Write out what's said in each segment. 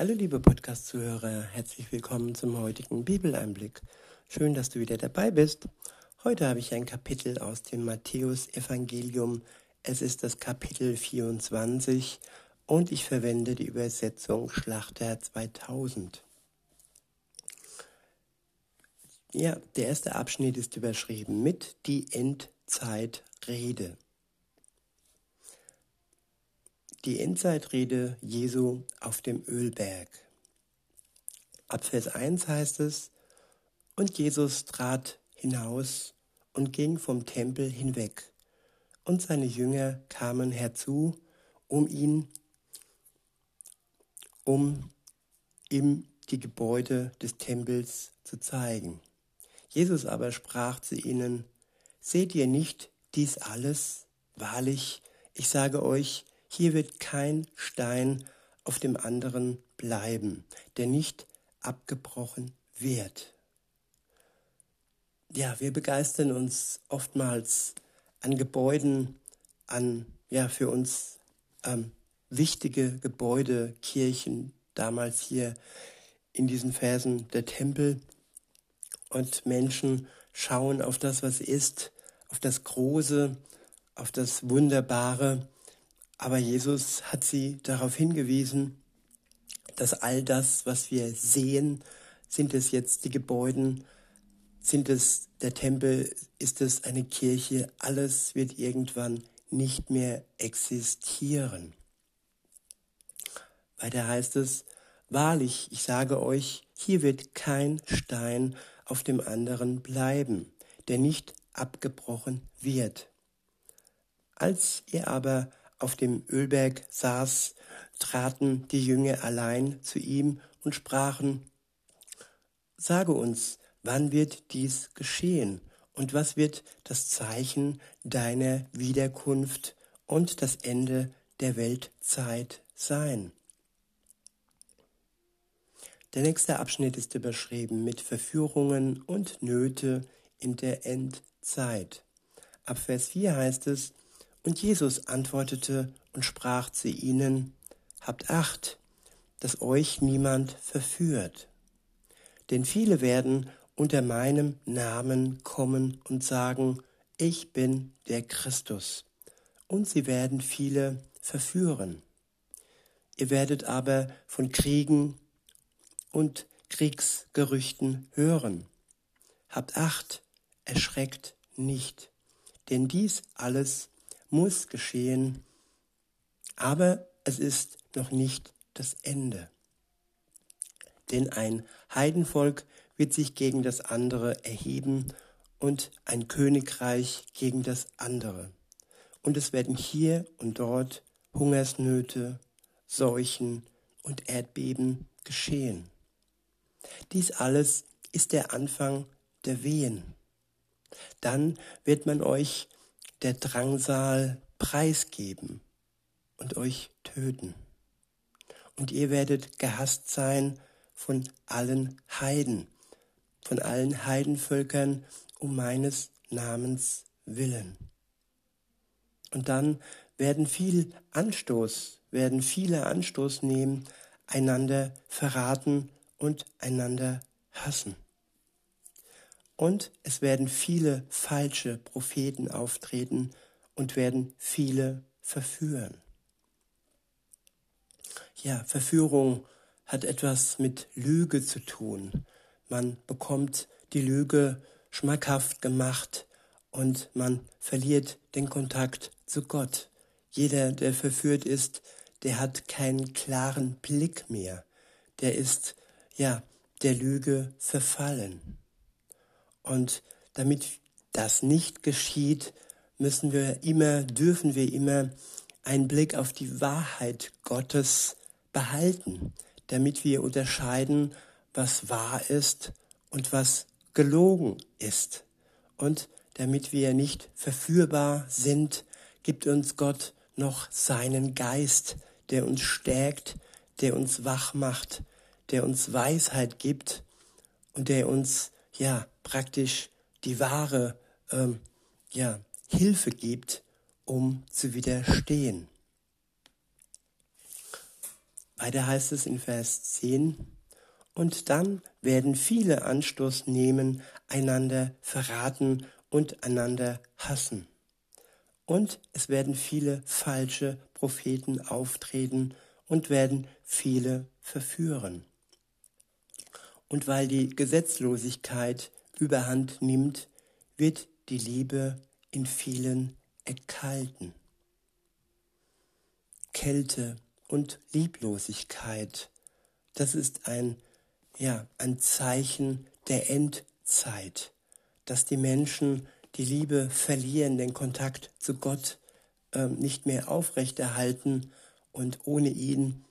Hallo liebe Podcast-Zuhörer, herzlich willkommen zum heutigen Bibeleinblick. Schön, dass du wieder dabei bist. Heute habe ich ein Kapitel aus dem Matthäus-Evangelium. Es ist das Kapitel 24 und ich verwende die Übersetzung Schlachter 2000. Ja, der erste Abschnitt ist überschrieben mit die Endzeitrede. Die Endzeitrede Jesu auf dem Ölberg. Ab Vers 1 heißt es, und Jesus trat hinaus und ging vom Tempel hinweg, und seine Jünger kamen herzu, um ihn, um ihm die Gebäude des Tempels zu zeigen. Jesus aber sprach zu ihnen, Seht ihr nicht dies alles? Wahrlich, ich sage euch, hier wird kein Stein auf dem anderen bleiben, der nicht abgebrochen wird. Ja, wir begeistern uns oftmals an Gebäuden, an ja für uns ähm, wichtige Gebäude, Kirchen, damals hier in diesen Versen der Tempel. Und Menschen schauen auf das, was ist, auf das Große, auf das Wunderbare aber Jesus hat sie darauf hingewiesen, dass all das, was wir sehen, sind es jetzt die Gebäuden, sind es der Tempel, ist es eine Kirche, alles wird irgendwann nicht mehr existieren. Weiter heißt es, wahrlich, ich sage euch, hier wird kein Stein auf dem anderen bleiben, der nicht abgebrochen wird. Als ihr aber auf dem Ölberg saß, traten die Jünger allein zu ihm und sprachen, Sage uns, wann wird dies geschehen und was wird das Zeichen deiner Wiederkunft und das Ende der Weltzeit sein? Der nächste Abschnitt ist überschrieben mit Verführungen und Nöte in der Endzeit. Ab Vers 4 heißt es, und Jesus antwortete und sprach zu ihnen, Habt acht, dass euch niemand verführt. Denn viele werden unter meinem Namen kommen und sagen, ich bin der Christus. Und sie werden viele verführen. Ihr werdet aber von Kriegen und Kriegsgerüchten hören. Habt acht, erschreckt nicht, denn dies alles muss geschehen, aber es ist noch nicht das Ende. Denn ein Heidenvolk wird sich gegen das andere erheben und ein Königreich gegen das andere. Und es werden hier und dort Hungersnöte, Seuchen und Erdbeben geschehen. Dies alles ist der Anfang der Wehen. Dann wird man euch der Drangsal preisgeben und euch töten. Und ihr werdet gehasst sein von allen Heiden, von allen Heidenvölkern um meines Namens willen. Und dann werden viel Anstoß, werden viele Anstoß nehmen, einander verraten und einander hassen. Und es werden viele falsche Propheten auftreten und werden viele verführen. Ja, Verführung hat etwas mit Lüge zu tun. Man bekommt die Lüge schmackhaft gemacht und man verliert den Kontakt zu Gott. Jeder, der verführt ist, der hat keinen klaren Blick mehr. Der ist, ja, der Lüge verfallen. Und damit das nicht geschieht, müssen wir immer, dürfen wir immer einen Blick auf die Wahrheit Gottes behalten, damit wir unterscheiden, was wahr ist und was gelogen ist. Und damit wir nicht verführbar sind, gibt uns Gott noch seinen Geist, der uns stärkt, der uns wach macht, der uns Weisheit gibt und der uns ja praktisch die wahre ähm, ja, Hilfe gibt, um zu widerstehen. Weiter heißt es in Vers 10, und dann werden viele Anstoß nehmen, einander verraten und einander hassen. Und es werden viele falsche Propheten auftreten und werden viele verführen. Und weil die Gesetzlosigkeit überhand nimmt, wird die Liebe in vielen erkalten. Kälte und Lieblosigkeit, das ist ein, ja, ein Zeichen der Endzeit, dass die Menschen die Liebe verlieren, den Kontakt zu Gott äh, nicht mehr aufrechterhalten und ohne ihn,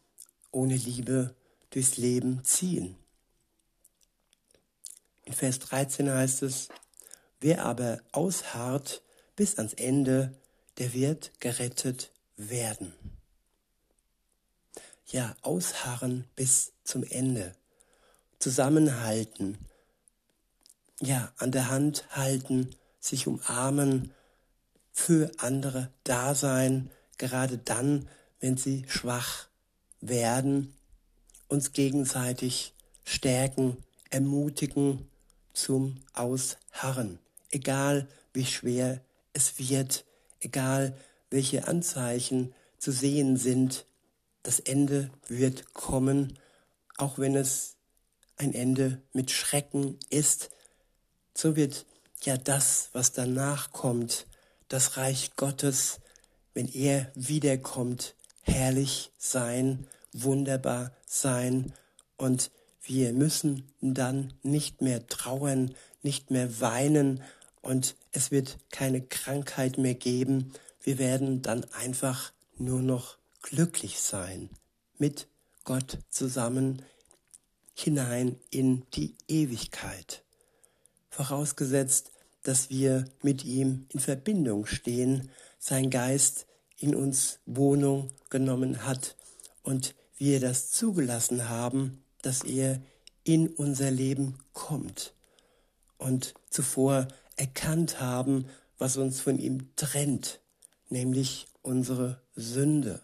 ohne Liebe durchs Leben ziehen. In Vers 13 heißt es, wer aber ausharrt bis ans Ende, der wird gerettet werden. Ja, ausharren bis zum Ende. Zusammenhalten. Ja, an der Hand halten, sich umarmen, für andere da sein, gerade dann, wenn sie schwach werden, uns gegenseitig stärken, ermutigen zum Ausharren, egal wie schwer es wird, egal welche Anzeichen zu sehen sind, das Ende wird kommen, auch wenn es ein Ende mit Schrecken ist, so wird ja das, was danach kommt, das Reich Gottes, wenn er wiederkommt, herrlich sein, wunderbar sein und wir müssen dann nicht mehr trauern, nicht mehr weinen und es wird keine Krankheit mehr geben. Wir werden dann einfach nur noch glücklich sein, mit Gott zusammen hinein in die Ewigkeit. Vorausgesetzt, dass wir mit ihm in Verbindung stehen, sein Geist in uns Wohnung genommen hat und wir das zugelassen haben, dass er in unser Leben kommt und zuvor erkannt haben, was uns von ihm trennt, nämlich unsere Sünde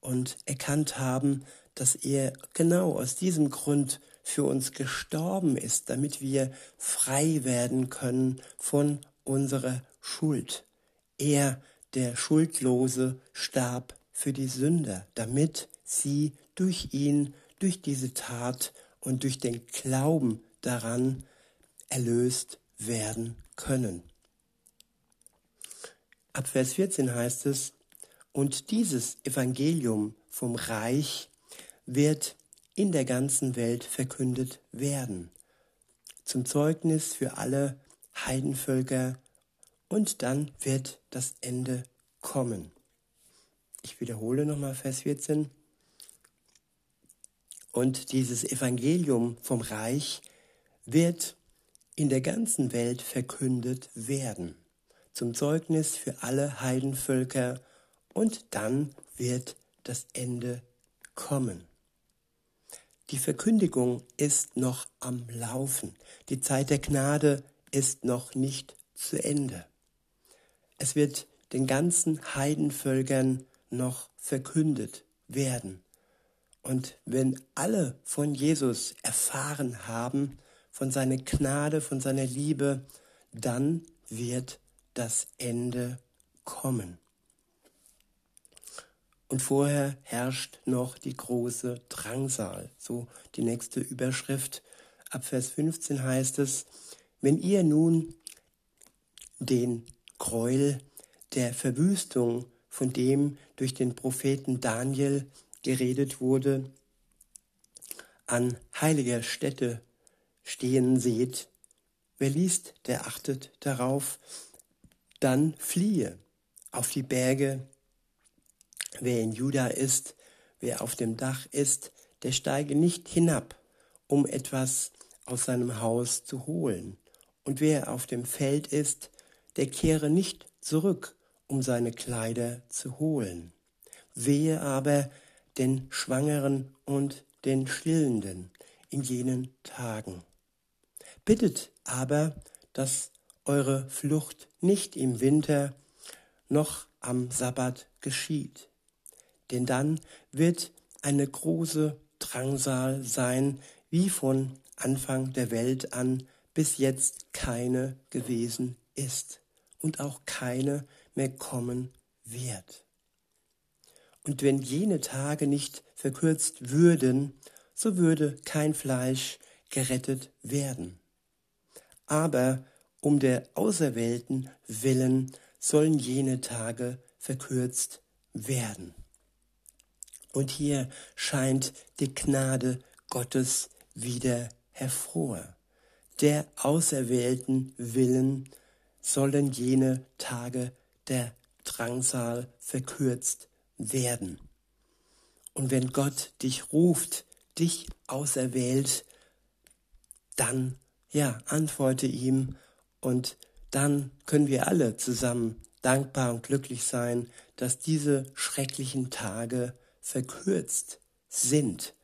und erkannt haben, dass er genau aus diesem Grund für uns gestorben ist, damit wir frei werden können von unserer Schuld. Er, der Schuldlose, starb für die Sünder, damit sie durch ihn, durch diese Tat und durch den Glauben daran erlöst werden können. Ab Vers 14 heißt es, und dieses Evangelium vom Reich wird in der ganzen Welt verkündet werden, zum Zeugnis für alle Heidenvölker, und dann wird das Ende kommen. Ich wiederhole nochmal Vers 14. Und dieses Evangelium vom Reich wird in der ganzen Welt verkündet werden, zum Zeugnis für alle Heidenvölker, und dann wird das Ende kommen. Die Verkündigung ist noch am Laufen. Die Zeit der Gnade ist noch nicht zu Ende. Es wird den ganzen Heidenvölkern noch verkündet werden. Und wenn alle von Jesus erfahren haben, von seiner Gnade, von seiner Liebe, dann wird das Ende kommen. Und vorher herrscht noch die große Drangsal. So die nächste Überschrift. Ab Vers 15 heißt es, wenn ihr nun den Gräuel der Verwüstung, von dem durch den Propheten Daniel geredet wurde, an heiliger Stätte stehen seht, wer liest, der achtet darauf, dann fliehe auf die Berge Wer in Juda ist, wer auf dem Dach ist, der steige nicht hinab, um etwas aus seinem Haus zu holen. Und wer auf dem Feld ist, der kehre nicht zurück, um seine Kleider zu holen. Wehe aber den Schwangeren und den Stillenden in jenen Tagen. Bittet aber, dass eure Flucht nicht im Winter noch am Sabbat geschieht denn dann wird eine große Drangsal sein, wie von Anfang der Welt an bis jetzt keine gewesen ist und auch keine mehr kommen wird. Und wenn jene Tage nicht verkürzt würden, so würde kein Fleisch gerettet werden. Aber um der Auserwählten willen sollen jene Tage verkürzt werden. Und hier scheint die Gnade Gottes wieder hervor. Der Auserwählten willen sollen jene Tage der Drangsal verkürzt werden. Und wenn Gott dich ruft, dich auserwählt, dann, ja, antworte ihm und dann können wir alle zusammen dankbar und glücklich sein, dass diese schrecklichen Tage verkürzt sind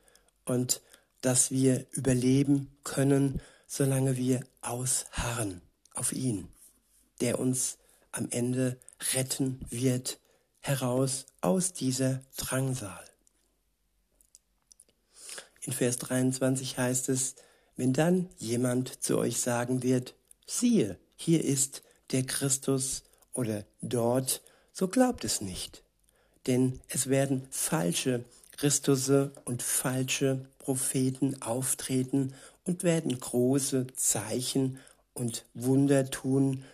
und dass wir überleben können, solange wir ausharren auf ihn, der uns am Ende retten wird, heraus aus dieser Drangsal. In Vers 23 heißt es, wenn dann jemand zu euch sagen wird, siehe, hier ist der Christus oder dort, so glaubt es nicht. Denn es werden falsche Christusse und falsche Propheten auftreten und werden große Zeichen und Wunder tun,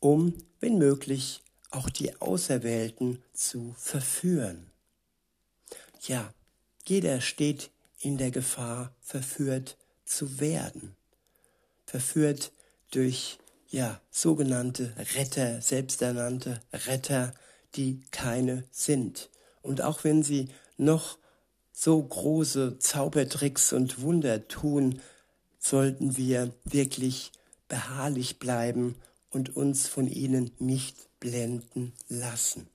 um, wenn möglich, auch die Auserwählten zu verführen. Ja, jeder steht in der Gefahr, verführt zu werden. Verführt durch ja, sogenannte Retter, selbsternannte Retter, die keine sind. Und auch wenn sie noch so große Zaubertricks und Wunder tun, sollten wir wirklich beharrlich bleiben und uns von ihnen nicht blenden lassen.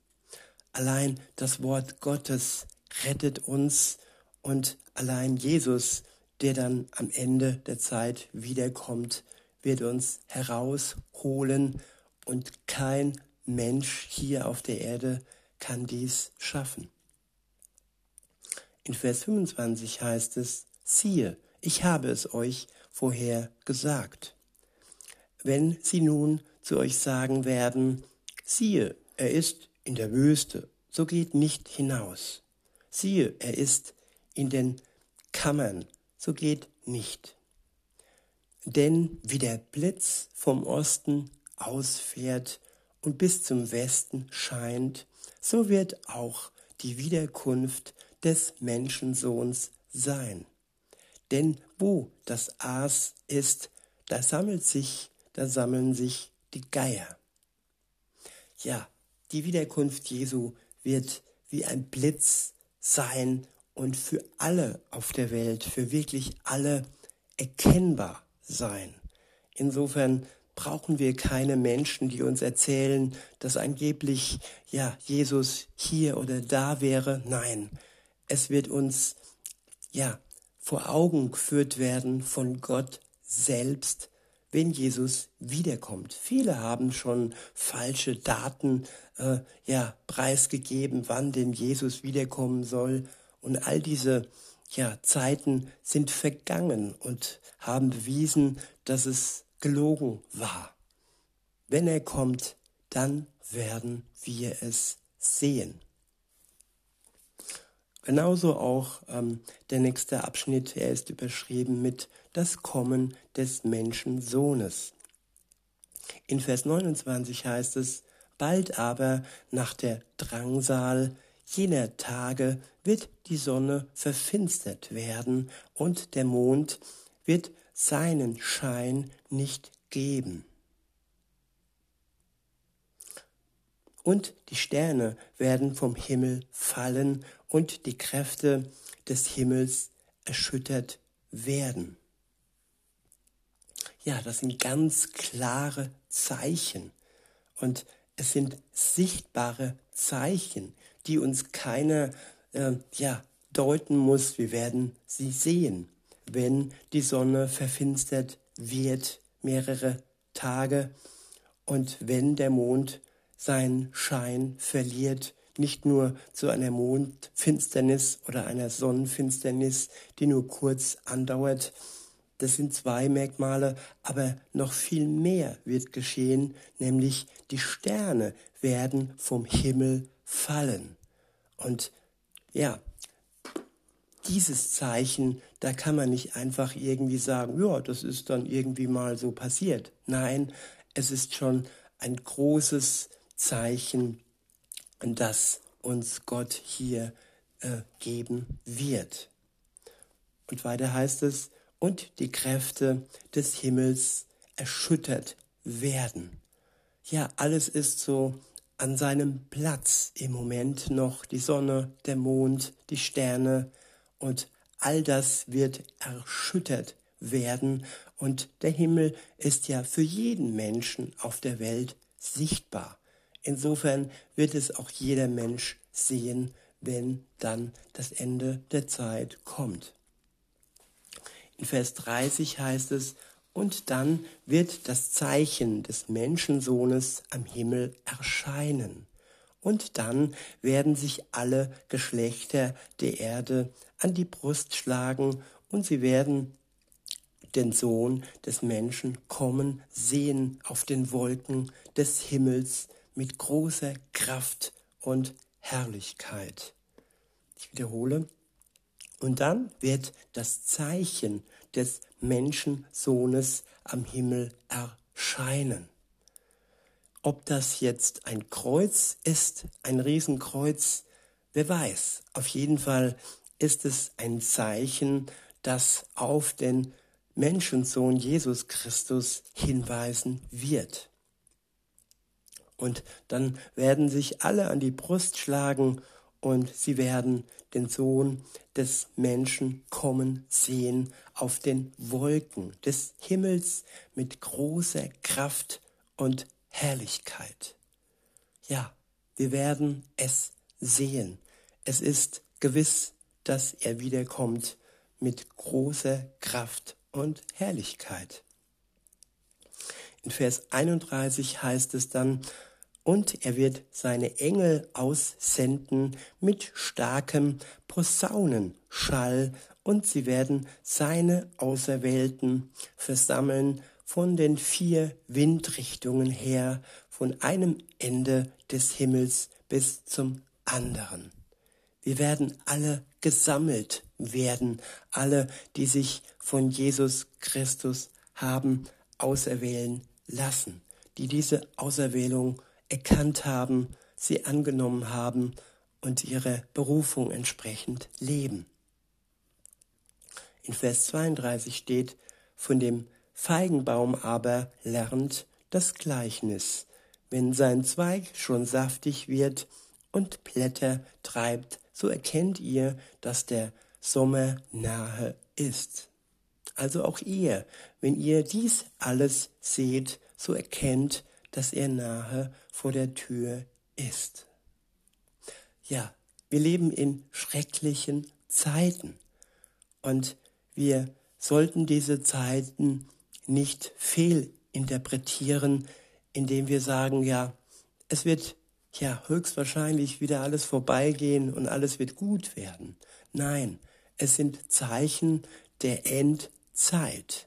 Allein das Wort Gottes rettet uns und allein Jesus, der dann am Ende der Zeit wiederkommt, wird uns herausholen und kein Mensch hier auf der Erde kann dies schaffen. In Vers 25 heißt es, siehe, ich habe es euch vorher gesagt. Wenn sie nun zu euch sagen werden, siehe, er ist in der Wüste, so geht nicht hinaus. Siehe, er ist in den Kammern, so geht nicht. Denn wie der Blitz vom Osten ausfährt und bis zum Westen scheint, so wird auch die Wiederkunft des Menschensohns sein. Denn wo das Aas ist, da sammelt sich, da sammeln sich die Geier. Ja, die Wiederkunft Jesu wird wie ein Blitz sein und für alle auf der Welt, für wirklich alle erkennbar sein. Insofern brauchen wir keine Menschen, die uns erzählen, dass angeblich ja Jesus hier oder da wäre. Nein, es wird uns ja vor Augen geführt werden von Gott selbst, wenn Jesus wiederkommt. Viele haben schon falsche Daten äh, ja preisgegeben, wann denn Jesus wiederkommen soll und all diese ja, Zeiten sind vergangen und haben bewiesen, dass es gelogen war. Wenn er kommt, dann werden wir es sehen. Genauso auch ähm, der nächste Abschnitt, er ist überschrieben mit das Kommen des Menschensohnes. In Vers 29 heißt es, bald aber nach der Drangsal jener Tage wird die Sonne verfinstert werden und der Mond wird seinen Schein nicht geben. Und die Sterne werden vom Himmel fallen und die Kräfte des Himmels erschüttert werden. Ja, das sind ganz klare Zeichen. Und es sind sichtbare Zeichen, die uns keiner äh, ja, deuten muss. Wir werden sie sehen, wenn die Sonne verfinstert wird mehrere Tage und wenn der Mond seinen Schein verliert nicht nur zu einer Mondfinsternis oder einer Sonnenfinsternis, die nur kurz andauert. Das sind zwei Merkmale, aber noch viel mehr wird geschehen, nämlich die Sterne werden vom Himmel fallen. Und ja, dieses Zeichen, da kann man nicht einfach irgendwie sagen, ja, das ist dann irgendwie mal so passiert. Nein, es ist schon ein großes Zeichen, das uns Gott hier äh, geben wird. Und weiter heißt es, und die Kräfte des Himmels erschüttert werden. Ja, alles ist so an seinem Platz im Moment noch. Die Sonne, der Mond, die Sterne und all das wird erschüttert werden. Und der Himmel ist ja für jeden Menschen auf der Welt sichtbar. Insofern wird es auch jeder Mensch sehen, wenn dann das Ende der Zeit kommt. In Vers 30 heißt es, und dann wird das Zeichen des Menschensohnes am Himmel erscheinen. Und dann werden sich alle Geschlechter der Erde an die Brust schlagen und sie werden den Sohn des Menschen kommen sehen auf den Wolken des Himmels mit großer Kraft und Herrlichkeit. Ich wiederhole. Und dann wird das Zeichen des Menschensohnes am Himmel erscheinen. Ob das jetzt ein Kreuz ist, ein Riesenkreuz, wer weiß. Auf jeden Fall ist es ein Zeichen, das auf den Menschensohn Jesus Christus hinweisen wird. Und dann werden sich alle an die Brust schlagen und sie werden den Sohn des Menschen kommen sehen auf den Wolken des Himmels mit großer Kraft und Herrlichkeit. Ja, wir werden es sehen. Es ist gewiss, dass er wiederkommt mit großer Kraft und Herrlichkeit. In Vers 31 heißt es dann, und er wird seine Engel aussenden mit starkem Posaunenschall, und sie werden seine Auserwählten versammeln von den vier Windrichtungen her, von einem Ende des Himmels bis zum anderen. Wir werden alle gesammelt werden, alle, die sich von Jesus Christus haben auserwählen lassen, die diese Auserwählung erkannt haben, sie angenommen haben und ihre Berufung entsprechend leben. In Vers 32 steht, von dem Feigenbaum aber lernt das Gleichnis, wenn sein Zweig schon saftig wird und Blätter treibt, so erkennt ihr, dass der Sommer nahe ist. Also auch ihr, wenn ihr dies alles seht, so erkennt, dass er nahe vor der Tür ist. Ja, wir leben in schrecklichen Zeiten und wir sollten diese Zeiten nicht fehlinterpretieren, indem wir sagen, ja, es wird ja höchstwahrscheinlich wieder alles vorbeigehen und alles wird gut werden. Nein, es sind Zeichen der Endzeit.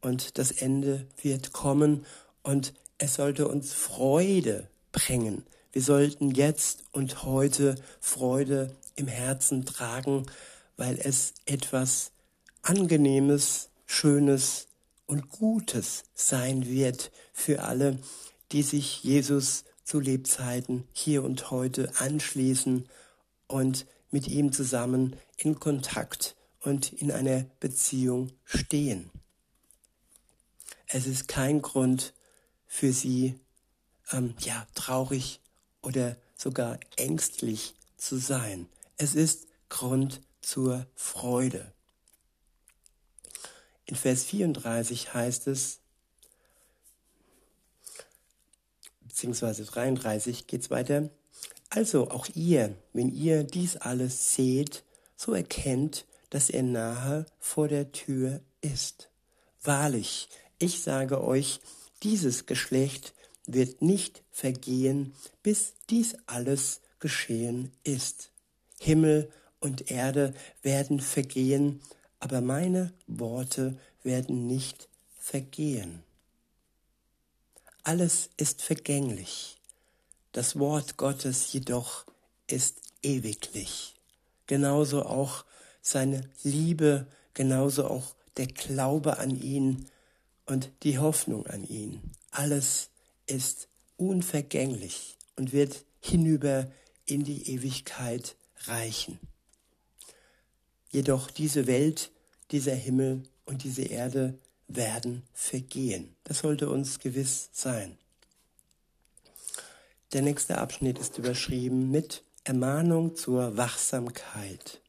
Und das Ende wird kommen und es sollte uns Freude bringen. Wir sollten jetzt und heute Freude im Herzen tragen, weil es etwas Angenehmes, Schönes und Gutes sein wird für alle, die sich Jesus zu Lebzeiten hier und heute anschließen und mit ihm zusammen in Kontakt und in einer Beziehung stehen. Es ist kein Grund für sie, ähm, ja, traurig oder sogar ängstlich zu sein. Es ist Grund zur Freude. In Vers 34 heißt es, beziehungsweise 33 geht es weiter, also auch ihr, wenn ihr dies alles seht, so erkennt, dass er nahe vor der Tür ist. Wahrlich, ich sage euch, dieses Geschlecht wird nicht vergehen, bis dies alles geschehen ist. Himmel und Erde werden vergehen, aber meine Worte werden nicht vergehen. Alles ist vergänglich, das Wort Gottes jedoch ist ewiglich. Genauso auch seine Liebe, genauso auch der Glaube an ihn und die Hoffnung an ihn. Alles ist unvergänglich und wird hinüber in die Ewigkeit reichen. Jedoch diese Welt, dieser Himmel und diese Erde werden vergehen. Das sollte uns gewiss sein. Der nächste Abschnitt ist überschrieben mit Ermahnung zur Wachsamkeit.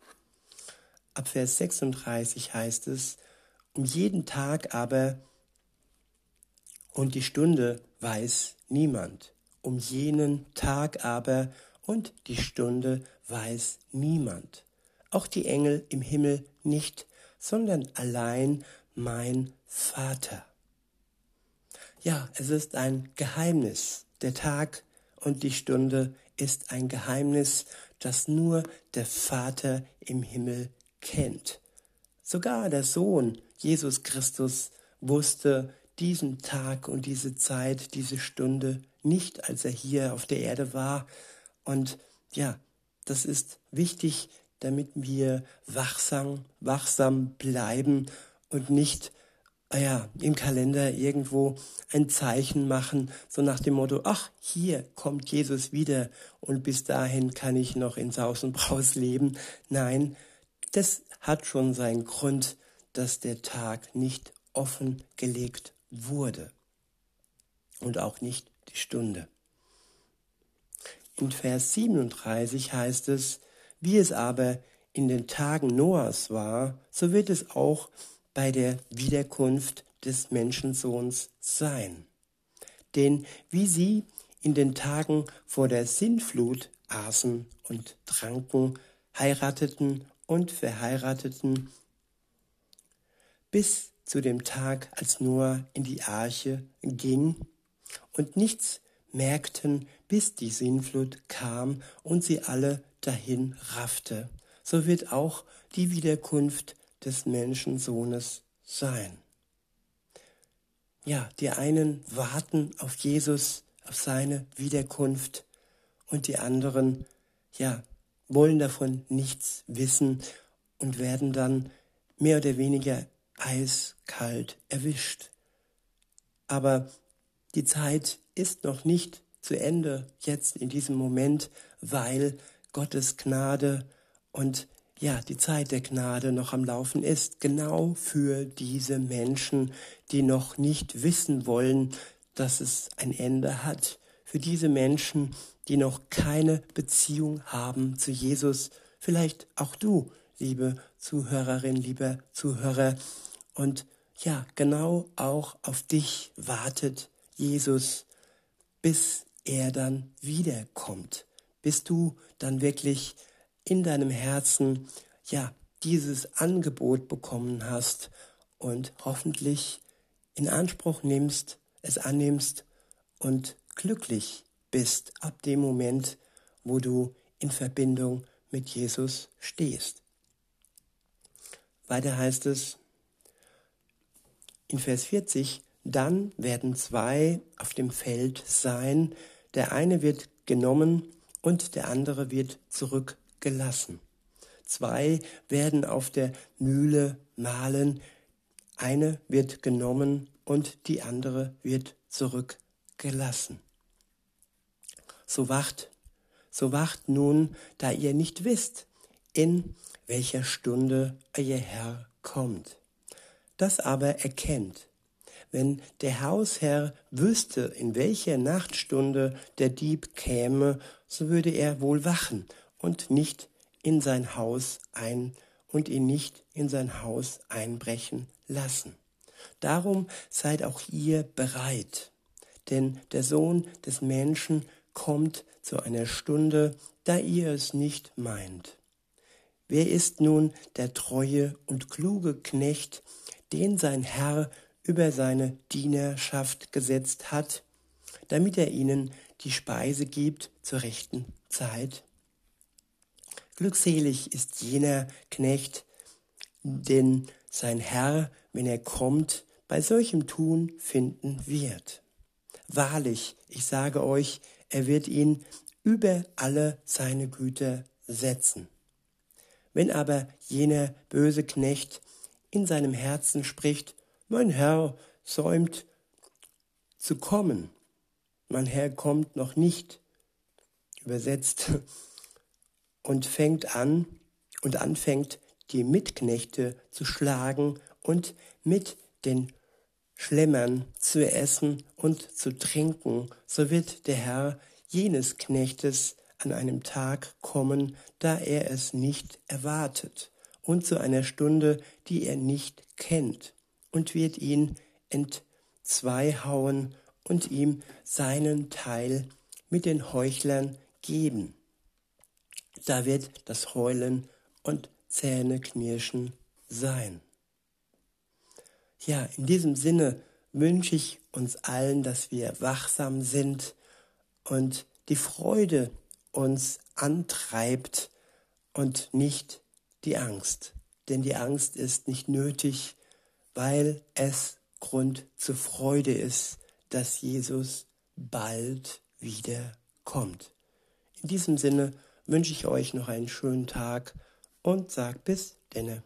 Ab Vers 36 heißt es, um jeden Tag aber und die Stunde weiß niemand. Um jenen Tag aber und die Stunde weiß niemand. Auch die Engel im Himmel nicht, sondern allein mein Vater. Ja, es ist ein Geheimnis. Der Tag und die Stunde ist ein Geheimnis, das nur der Vater im Himmel kennt. Sogar der Sohn Jesus Christus wusste diesen Tag und diese Zeit, diese Stunde nicht, als er hier auf der Erde war. Und ja, das ist wichtig, damit wir wachsam, wachsam bleiben und nicht ah ja, im Kalender irgendwo ein Zeichen machen, so nach dem Motto, ach, hier kommt Jesus wieder und bis dahin kann ich noch in Saus und Braus leben. Nein, das hat schon seinen Grund, dass der Tag nicht offengelegt wurde und auch nicht die Stunde. In Vers 37 heißt es, wie es aber in den Tagen Noahs war, so wird es auch bei der Wiederkunft des Menschensohns sein. Denn wie sie in den Tagen vor der Sintflut aßen und tranken, heirateten und verheirateten, bis zu dem Tag, als Noah in die Arche ging und nichts merkten, bis die Sinnflut kam und sie alle dahin raffte. So wird auch die Wiederkunft des Menschensohnes sein. Ja, die einen warten auf Jesus, auf seine Wiederkunft und die anderen, ja, wollen davon nichts wissen und werden dann mehr oder weniger eiskalt erwischt. Aber die Zeit ist noch nicht zu Ende jetzt in diesem Moment, weil Gottes Gnade und ja, die Zeit der Gnade noch am Laufen ist, genau für diese Menschen, die noch nicht wissen wollen, dass es ein Ende hat. Für diese Menschen, die noch keine Beziehung haben zu Jesus, vielleicht auch du, liebe Zuhörerin, lieber Zuhörer, und ja, genau auch auf dich wartet Jesus, bis er dann wiederkommt, bis du dann wirklich in deinem Herzen ja dieses Angebot bekommen hast und hoffentlich in Anspruch nimmst, es annimmst und glücklich bist ab dem Moment, wo du in Verbindung mit Jesus stehst. Weiter heißt es, in Vers 40, dann werden zwei auf dem Feld sein, der eine wird genommen und der andere wird zurückgelassen. Zwei werden auf der Mühle mahlen, eine wird genommen und die andere wird zurückgelassen. So wacht, so wacht nun, da ihr nicht wisst, in welcher Stunde euer Herr kommt das aber erkennt. Wenn der Hausherr wüsste, in welcher Nachtstunde der Dieb käme, so würde er wohl wachen und nicht in sein Haus ein und ihn nicht in sein Haus einbrechen lassen. Darum seid auch ihr bereit, denn der Sohn des Menschen kommt zu einer Stunde, da ihr es nicht meint. Wer ist nun der treue und kluge Knecht, den sein Herr über seine Dienerschaft gesetzt hat, damit er ihnen die Speise gibt zur rechten Zeit. Glückselig ist jener Knecht, den sein Herr, wenn er kommt, bei solchem Tun finden wird. Wahrlich, ich sage euch, er wird ihn über alle seine Güter setzen. Wenn aber jener böse Knecht in seinem Herzen spricht, mein Herr säumt zu kommen, mein Herr kommt noch nicht, übersetzt, und fängt an und anfängt, die Mitknechte zu schlagen und mit den Schlemmern zu essen und zu trinken, so wird der Herr jenes Knechtes an einem Tag kommen, da er es nicht erwartet, und zu einer Stunde, die er nicht kennt, und wird ihn entzweihauen und ihm seinen Teil mit den Heuchlern geben. Da wird das Heulen und Zähneknirschen sein. Ja, in diesem Sinne wünsche ich uns allen, dass wir wachsam sind und die Freude uns antreibt und nicht die Angst. Denn die Angst ist nicht nötig, weil es Grund zur Freude ist, dass Jesus bald wieder kommt. In diesem Sinne wünsche ich euch noch einen schönen Tag und sag bis denne.